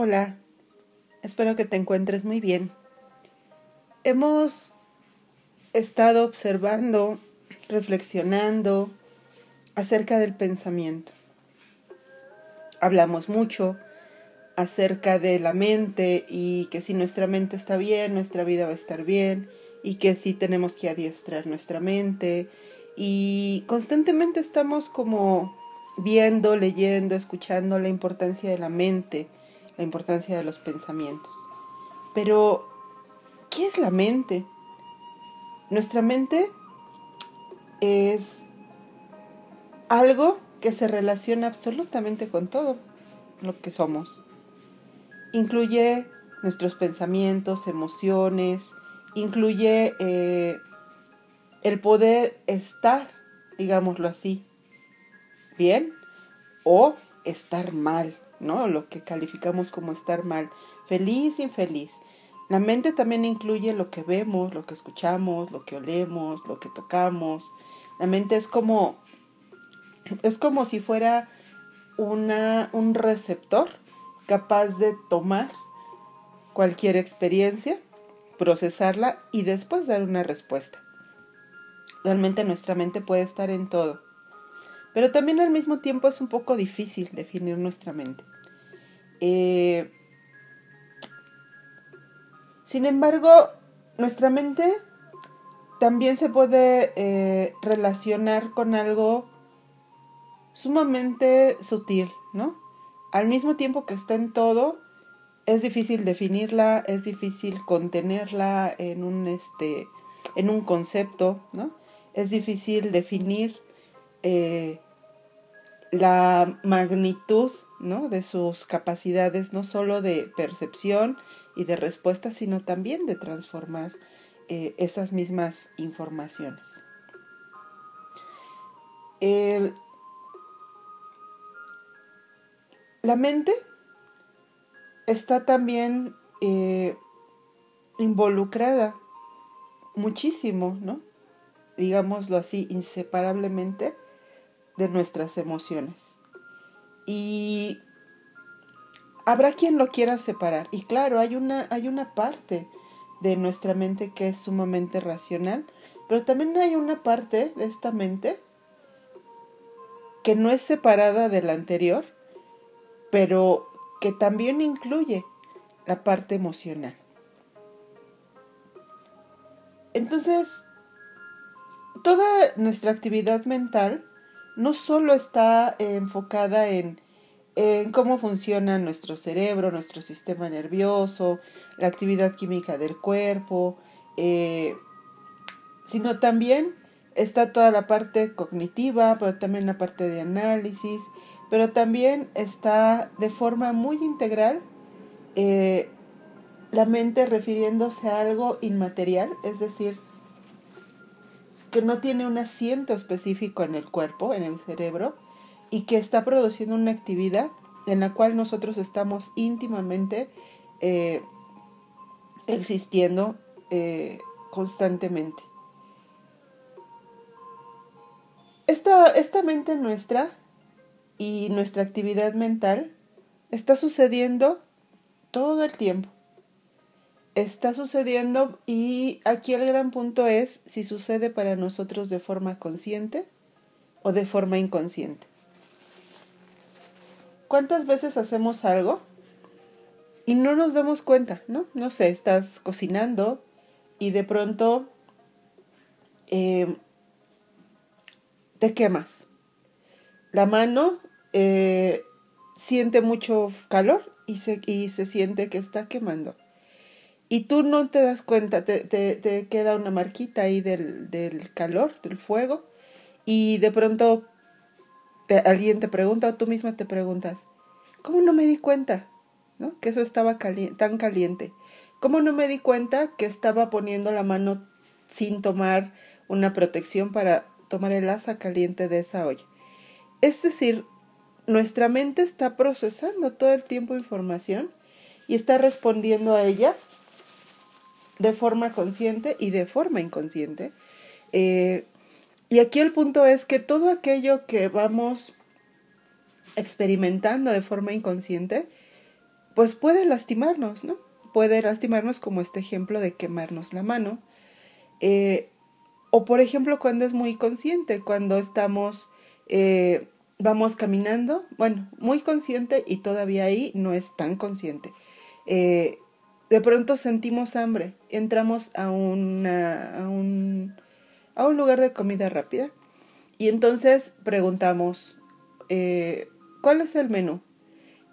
Hola, espero que te encuentres muy bien. Hemos estado observando, reflexionando acerca del pensamiento. Hablamos mucho acerca de la mente y que si nuestra mente está bien, nuestra vida va a estar bien y que sí tenemos que adiestrar nuestra mente y constantemente estamos como viendo, leyendo, escuchando la importancia de la mente, la importancia de los pensamientos. Pero, ¿qué es la mente? Nuestra mente es algo que se relaciona absolutamente con todo lo que somos. Incluye nuestros pensamientos, emociones, incluye eh, el poder estar, digámoslo así, bien o estar mal, ¿no? Lo que calificamos como estar mal, feliz, infeliz. La mente también incluye lo que vemos, lo que escuchamos, lo que olemos, lo que tocamos. La mente es como es como si fuera una, un receptor capaz de tomar cualquier experiencia, procesarla y después dar una respuesta. Realmente nuestra mente puede estar en todo. Pero también al mismo tiempo es un poco difícil definir nuestra mente. Eh, sin embargo, nuestra mente también se puede eh, relacionar con algo sumamente sutil, ¿no? Al mismo tiempo que está en todo, es difícil definirla, es difícil contenerla en un, este, en un concepto, ¿no? Es difícil definir eh, la magnitud ¿no? de sus capacidades, no solo de percepción y de respuesta, sino también de transformar eh, esas mismas informaciones. la mente está también eh, involucrada muchísimo, ¿no? Digámoslo así, inseparablemente de nuestras emociones. Y habrá quien lo quiera separar. Y claro, hay una, hay una parte de nuestra mente que es sumamente racional, pero también hay una parte de esta mente que no es separada de la anterior, pero que también incluye la parte emocional. Entonces, toda nuestra actividad mental no solo está enfocada en, cómo funciona nuestro cerebro, nuestro sistema nervioso, la actividad química del cuerpo, eh, sino también está toda la parte cognitiva, pero también la parte de análisis, pero también está de forma muy integral eh, la mente refiriéndose a algo inmaterial, es decir, que no tiene un asiento específico en el cuerpo, en el cerebro, y que está produciendo una actividad en la cual nosotros estamos íntimamente eh, existiendo eh, constantemente. Esta, esta mente nuestra y nuestra actividad mental está sucediendo todo el tiempo está sucediendo y aquí el gran punto es si sucede para nosotros de forma consciente o de forma inconsciente. ¿Cuántas veces hacemos algo y no nos damos cuenta, no? No sé, estás cocinando y de pronto eh, te quemas. La mano eh, siente mucho calor y se, y se siente que está quemando y tú no te das cuenta, te, te, te queda una marquita ahí del, del, calor, del fuego, y de pronto alguien te pregunta o tú misma te preguntas, ¿cómo no me di cuenta? ¿No? Que eso estaba tan caliente. ¿Cómo no me di cuenta que estaba poniendo la mano sin tomar una protección para tomar el asa caliente de esa olla? Es decir, nuestra mente está procesando todo el tiempo información y está respondiendo a ella de forma consciente y de forma inconsciente. Eh, y aquí el punto es que todo aquello que vamos experimentando de forma inconsciente pues puede lastimarnos, ¿no? Puede lastimarnos como este ejemplo de quemarnos la mano. Eh, o por ejemplo cuando es muy consciente, cuando estamos, eh, vamos caminando, bueno, muy consciente y todavía ahí no es tan consciente. De pronto sentimos hambre, entramos a, a, un, a un lugar de comida rápida y entonces preguntamos, eh, ¿cuál es el menú?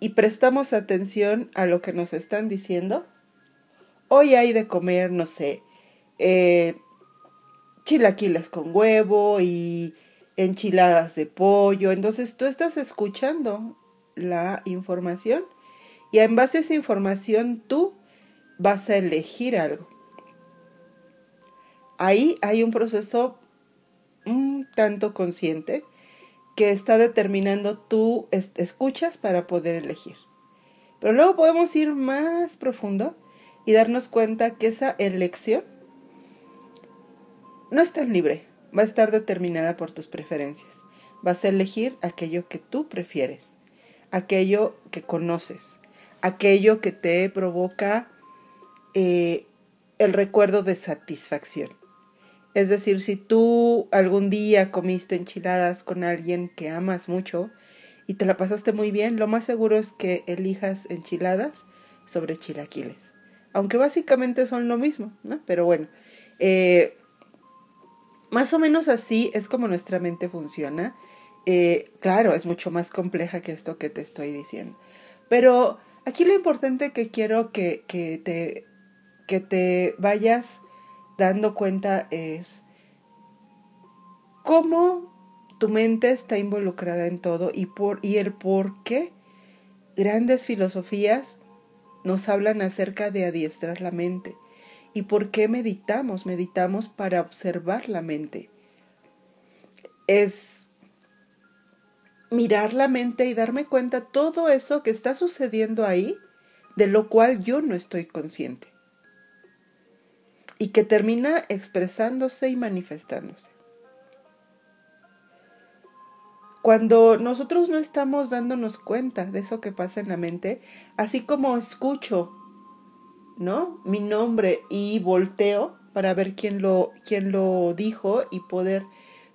Y prestamos atención a lo que nos están diciendo. Hoy hay de comer, no sé, eh, chilaquiles con huevo y enchiladas de pollo. Entonces tú estás escuchando la información y en base a esa información tú vas a elegir algo. Ahí hay un proceso un tanto consciente que está determinando tú escuchas para poder elegir. Pero luego podemos ir más profundo y darnos cuenta que esa elección no es tan libre, va a estar determinada por tus preferencias. Vas a elegir aquello que tú prefieres, aquello que conoces, aquello que te provoca eh, el recuerdo de satisfacción. Es decir, si tú algún día comiste enchiladas con alguien que amas mucho y te la pasaste muy bien, lo más seguro es que elijas enchiladas sobre chilaquiles. Aunque básicamente son lo mismo, ¿no? Pero bueno, eh, más o menos así es como nuestra mente funciona. Eh, claro, es mucho más compleja que esto que te estoy diciendo. Pero aquí lo importante que quiero que, que, te, que te vayas dando cuenta es cómo tu mente está involucrada en todo y, por, y el por qué grandes filosofías nos hablan acerca de adiestrar la mente ¿Y por qué meditamos? Meditamos para observar la mente. Es mirar la mente y darme cuenta todo eso que está sucediendo ahí, de lo cual yo no estoy consciente. Y que termina expresándose y manifestándose. Cuando nosotros no estamos dándonos cuenta de eso que pasa en la mente, así como escucho ¿no? Mi nombre y volteo para ver quién lo, quién lo dijo y poder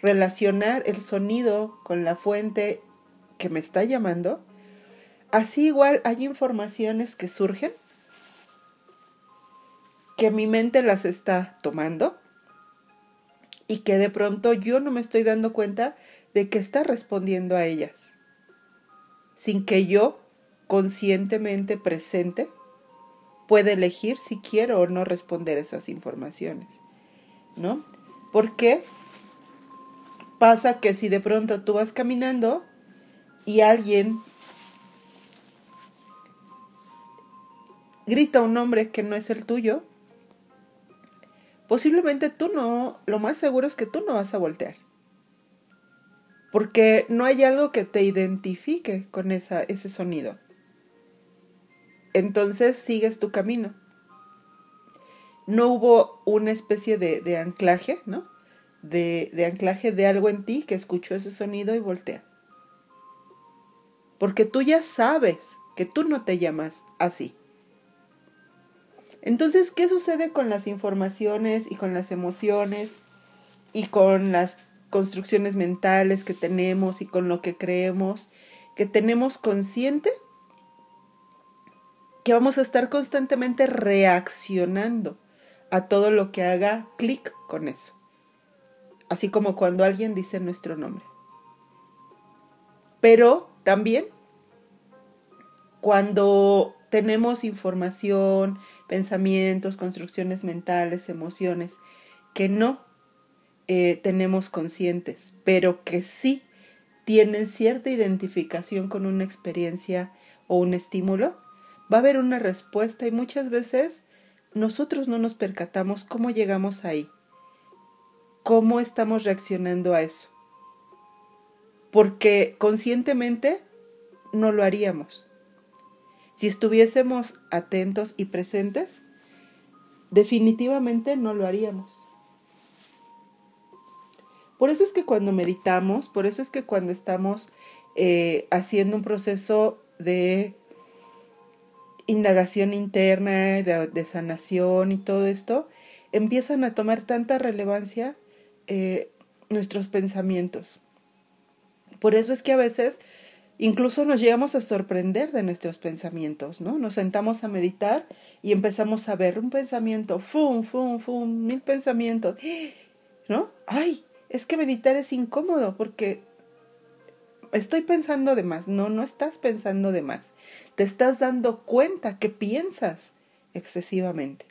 relacionar el sonido con la fuente que me está llamando. Así igual hay informaciones que surgen que mi mente las está tomando y que de pronto yo no me estoy dando cuenta de que está respondiendo a ellas, sin que yo conscientemente presente puede elegir si quiero o no responder esas informaciones, ¿no? Porque pasa que si de pronto tú vas caminando y alguien grita un nombre que no es el tuyo, posiblemente tú no, lo más seguro es que tú no vas a voltear. Porque no hay algo que te identifique con esa, ese sonido entonces sigues tu camino. No hubo una especie de, anclaje, ¿no? De, de anclaje de algo en ti que escuchó ese sonido y voltea. Porque tú ya sabes que tú no te llamas así. Entonces, ¿qué sucede con las informaciones y con las emociones y con las construcciones mentales que tenemos y con lo que creemos que tenemos consciente que vamos a estar constantemente reaccionando a todo lo que haga clic con eso. Así como cuando alguien dice nuestro nombre. Pero también cuando tenemos información, pensamientos, construcciones mentales, emociones que no eh, tenemos conscientes, pero que sí tienen cierta identificación con una experiencia o un estímulo, va a haber una respuesta y muchas veces nosotros no nos percatamos cómo llegamos ahí, cómo estamos reaccionando a eso, porque conscientemente no lo haríamos. Si estuviésemos atentos y presentes, definitivamente no lo haríamos. Por eso es que cuando meditamos, por eso es que cuando estamos eh, haciendo un proceso de indagación interna, de, sanación y todo esto, empiezan a tomar tanta relevancia eh, nuestros pensamientos. Por eso es que a veces incluso nos llegamos a sorprender de nuestros pensamientos, ¿no? Nos sentamos a meditar y empezamos a ver un pensamiento, fum, fum, fum, mil pensamientos, ¿no? Ay, es que meditar es incómodo porque estoy pensando de más. No, no estás pensando de más. Te estás dando cuenta que piensas excesivamente.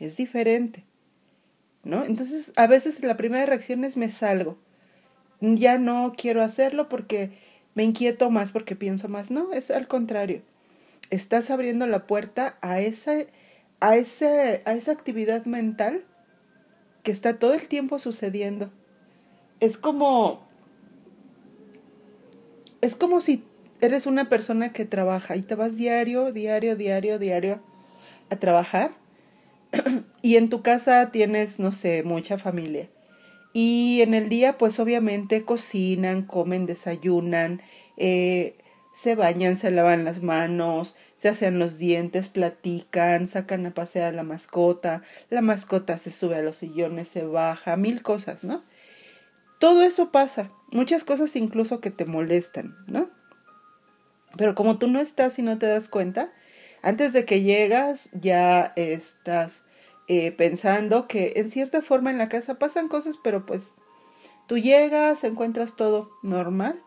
Es diferente. ¿No? Entonces, a veces la primera reacción es me salgo. Ya no quiero hacerlo porque me inquieto más, porque pienso más. No, es al contrario. Estás abriendo la puerta a esa, a ese, a esa actividad mental que está todo el tiempo sucediendo. Es como es como si eres una persona que trabaja y te vas diario, diario, diario, diario a trabajar y en tu casa tienes, no sé, mucha familia. Y en el día, pues obviamente cocinan, comen, desayunan, eh, se bañan, se lavan las manos, se hacen los dientes, platican, sacan a pasear a la mascota, la mascota se sube a los sillones, se baja, mil cosas, ¿no? Todo eso pasa, muchas cosas incluso que te molestan, ¿no? Pero como tú no estás y no te das cuenta, antes de que llegas ya estás eh, pensando que en cierta forma en la casa pasan cosas, pero pues tú llegas, encuentras todo normal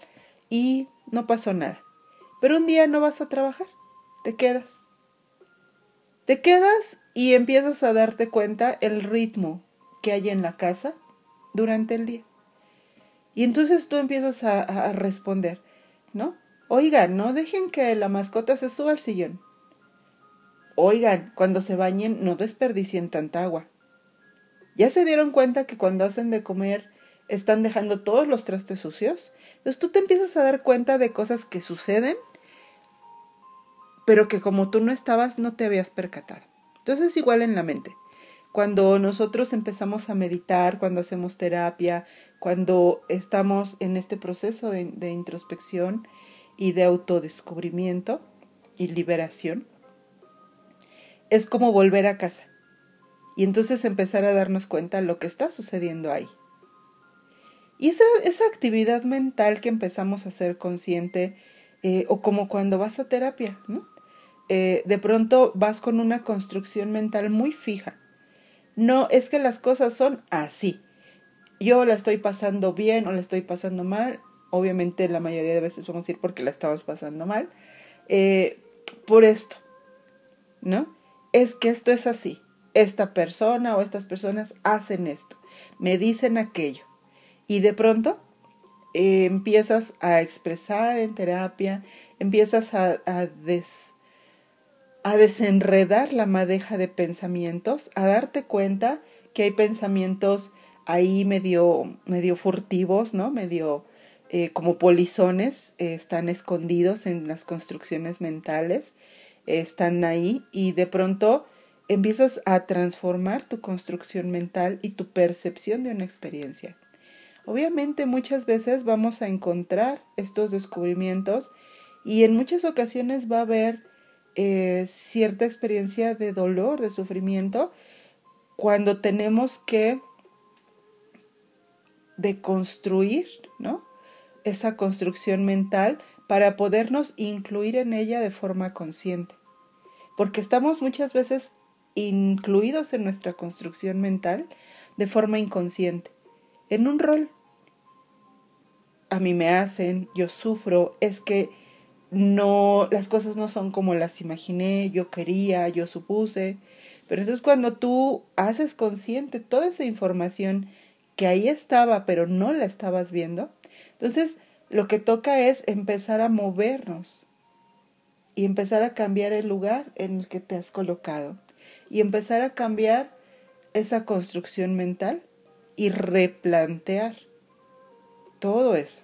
y no pasó nada. Pero un día no vas a trabajar, te quedas. Te quedas y empiezas a darte cuenta el ritmo que hay en la casa durante el día. Y entonces tú empiezas a, responder, ¿no? Oigan, no dejen que la mascota se suba al sillón. Oigan, cuando se bañen no desperdicien tanta agua. ¿Ya se dieron cuenta que cuando hacen de comer están dejando todos los trastes sucios? Entonces tú te empiezas a dar cuenta de cosas que suceden, pero que como tú no estabas no te habías percatado. Entonces es igual en la mente. Cuando nosotros empezamos a meditar, cuando hacemos terapia, cuando estamos en este proceso de, introspección y de autodescubrimiento y liberación, es como volver a casa y entonces empezar a darnos cuenta lo que está sucediendo ahí. Y esa, esa actividad mental que empezamos a ser consciente, eh, o como cuando vas a terapia, ¿no? Eh, de pronto vas con una construcción mental muy fija no, es que las cosas son así. Yo la estoy pasando bien o la estoy pasando mal. Obviamente la mayoría de veces vamos a ir porque la estamos pasando mal. Eh, por esto, ¿no? Es que esto es así. Esta persona o estas personas hacen esto, me dicen aquello. Y de pronto eh, empiezas a expresar en terapia, empiezas a, des, a desenredar la madeja de pensamientos, a darte cuenta que hay pensamientos ahí medio, medio furtivos, ¿no? Medio eh, como polizones, eh, están escondidos en las construcciones mentales, están ahí y de pronto empiezas a transformar tu construcción mental y tu percepción de una experiencia. Obviamente muchas veces vamos a encontrar estos descubrimientos y en muchas ocasiones va a haber eh, cierta experiencia de dolor, de sufrimiento, cuando tenemos que deconstruir, ¿no? Esa construcción mental para podernos incluir en ella de forma consciente. Porque estamos muchas veces incluidos en nuestra construcción mental de forma inconsciente, en un rol. A mí me hacen, yo sufro, es que no, las cosas no son como las imaginé, yo quería, yo supuse. Pero entonces cuando tú haces consciente toda esa información que ahí estaba, pero no la estabas viendo, entonces lo que toca es empezar a movernos y empezar a cambiar el lugar en el que te has colocado y empezar a cambiar esa construcción mental y replantear todo eso.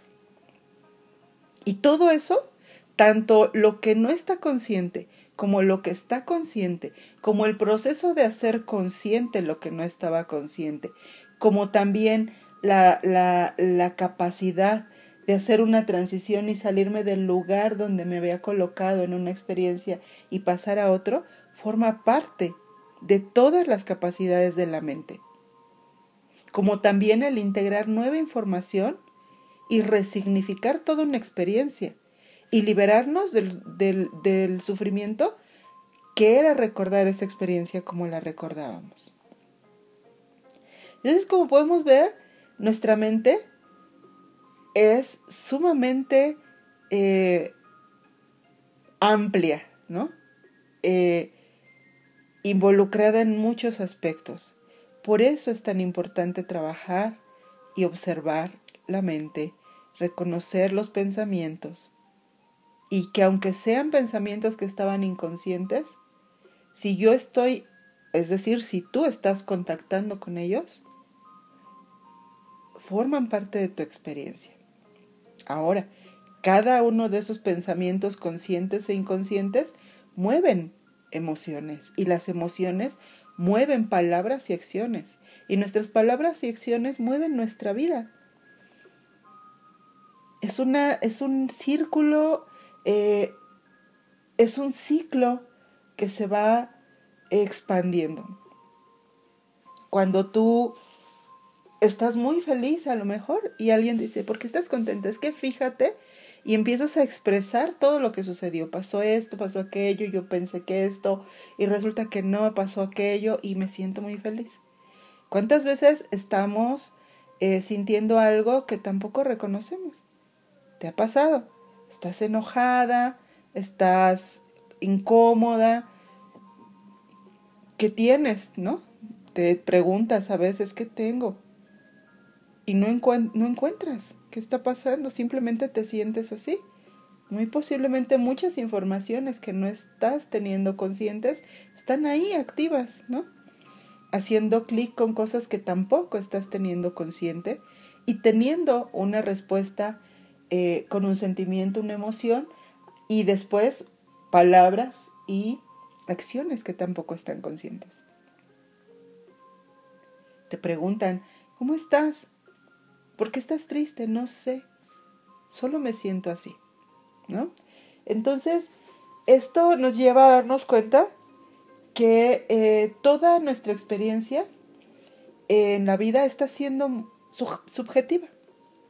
Y todo eso tanto lo que no está consciente como lo que está consciente, como el proceso de hacer consciente lo que no estaba consciente, como también la, la, la capacidad de hacer una transición y salirme del lugar donde me había colocado en una experiencia y pasar a otro, forma parte de todas las capacidades de la mente. Como también el integrar nueva información y resignificar toda una experiencia y liberarnos del, del sufrimiento que era recordar esa experiencia como la recordábamos. Entonces, como podemos ver, nuestra mente es sumamente eh, amplia, ¿no? Eh, involucrada en muchos aspectos. Por eso es tan importante trabajar y observar la mente, reconocer los pensamientos y que aunque sean pensamientos que estaban inconscientes, si yo estoy, es decir, si tú estás contactando con ellos, forman parte de tu experiencia. Ahora, cada uno de esos pensamientos conscientes e inconscientes mueven emociones y las emociones mueven palabras y acciones y nuestras palabras y acciones mueven nuestra vida. Es, una, es un círculo, eh, es un ciclo que se va expandiendo. Cuando tú estás muy feliz a lo mejor y alguien dice, ¿por qué estás contenta? Es que fíjate y empiezas a expresar todo lo que sucedió. Pasó esto, pasó aquello, yo pensé que esto y resulta que no pasó aquello y me siento muy feliz. ¿Cuántas veces estamos eh, sintiendo algo que tampoco reconocemos? ¿Te ha pasado? Estás enojada, estás incómoda. ¿Qué tienes? ¿No? Te preguntas a veces, ¿qué tengo? Y no, encuentras qué está pasando, simplemente te sientes así. Muy posiblemente muchas informaciones que no estás teniendo conscientes están ahí activas, ¿no? Haciendo clic con cosas que tampoco estás teniendo consciente y teniendo una respuesta eh, con un sentimiento, una emoción y después palabras y acciones que tampoco están conscientes. Te preguntan, ¿cómo estás? ¿Por qué estás triste? No sé. Solo me siento así. ¿No? Entonces, esto nos lleva a darnos cuenta que eh, toda nuestra experiencia en la vida está siendo subjetiva.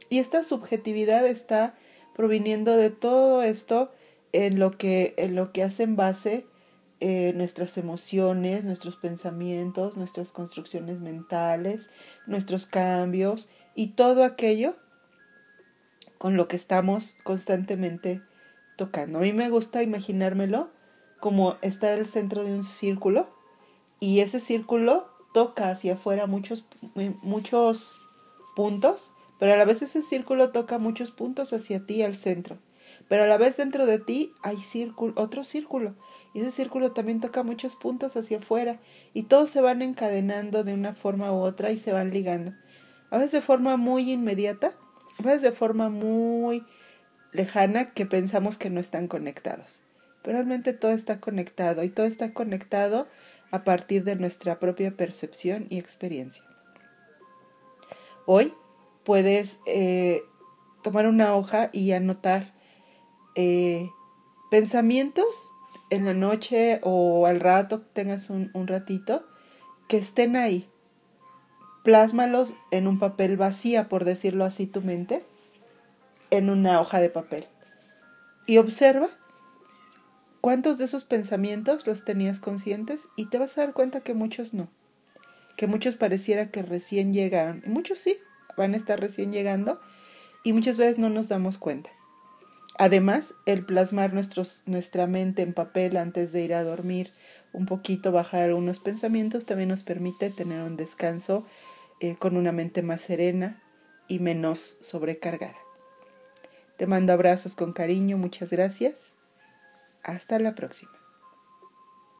Y esta subjetividad está proviniendo de todo esto en lo que, en lo que hacen base eh, nuestras emociones, nuestros pensamientos, nuestras construcciones mentales, nuestros cambios y todo aquello con lo que estamos constantemente tocando. A mí me gusta imaginármelo como estar el centro de un círculo y ese círculo toca hacia afuera muchos, muchos puntos, pero a la vez ese círculo toca muchos puntos hacia ti al centro. Pero a la vez dentro de ti hay círculo, otro círculo y ese círculo también toca muchos puntos hacia afuera y todos se van encadenando de una forma u otra y se van ligando a veces de forma muy inmediata, a veces de forma muy lejana que pensamos que no están conectados. Pero realmente todo está conectado y todo está conectado a partir de nuestra propia percepción y experiencia. Hoy puedes eh, tomar una hoja y anotar eh, pensamientos en la noche o al rato, tengas un ratito, que estén ahí, plásmalos en un papel vacía, por decirlo así, tu mente, en una hoja de papel. Y observa cuántos de esos pensamientos los tenías conscientes y te vas a dar cuenta que muchos no, que muchos pareciera que recién llegaron, y muchos sí, van a estar recién llegando y muchas veces no nos damos cuenta. Además, el plasmar nuestros, nuestra mente en papel antes de ir a dormir, un poquito bajar algunos pensamientos, también nos permite tener un descanso eh, con una mente más serena y menos sobrecargada. Te mando abrazos con cariño, muchas gracias. Hasta la próxima.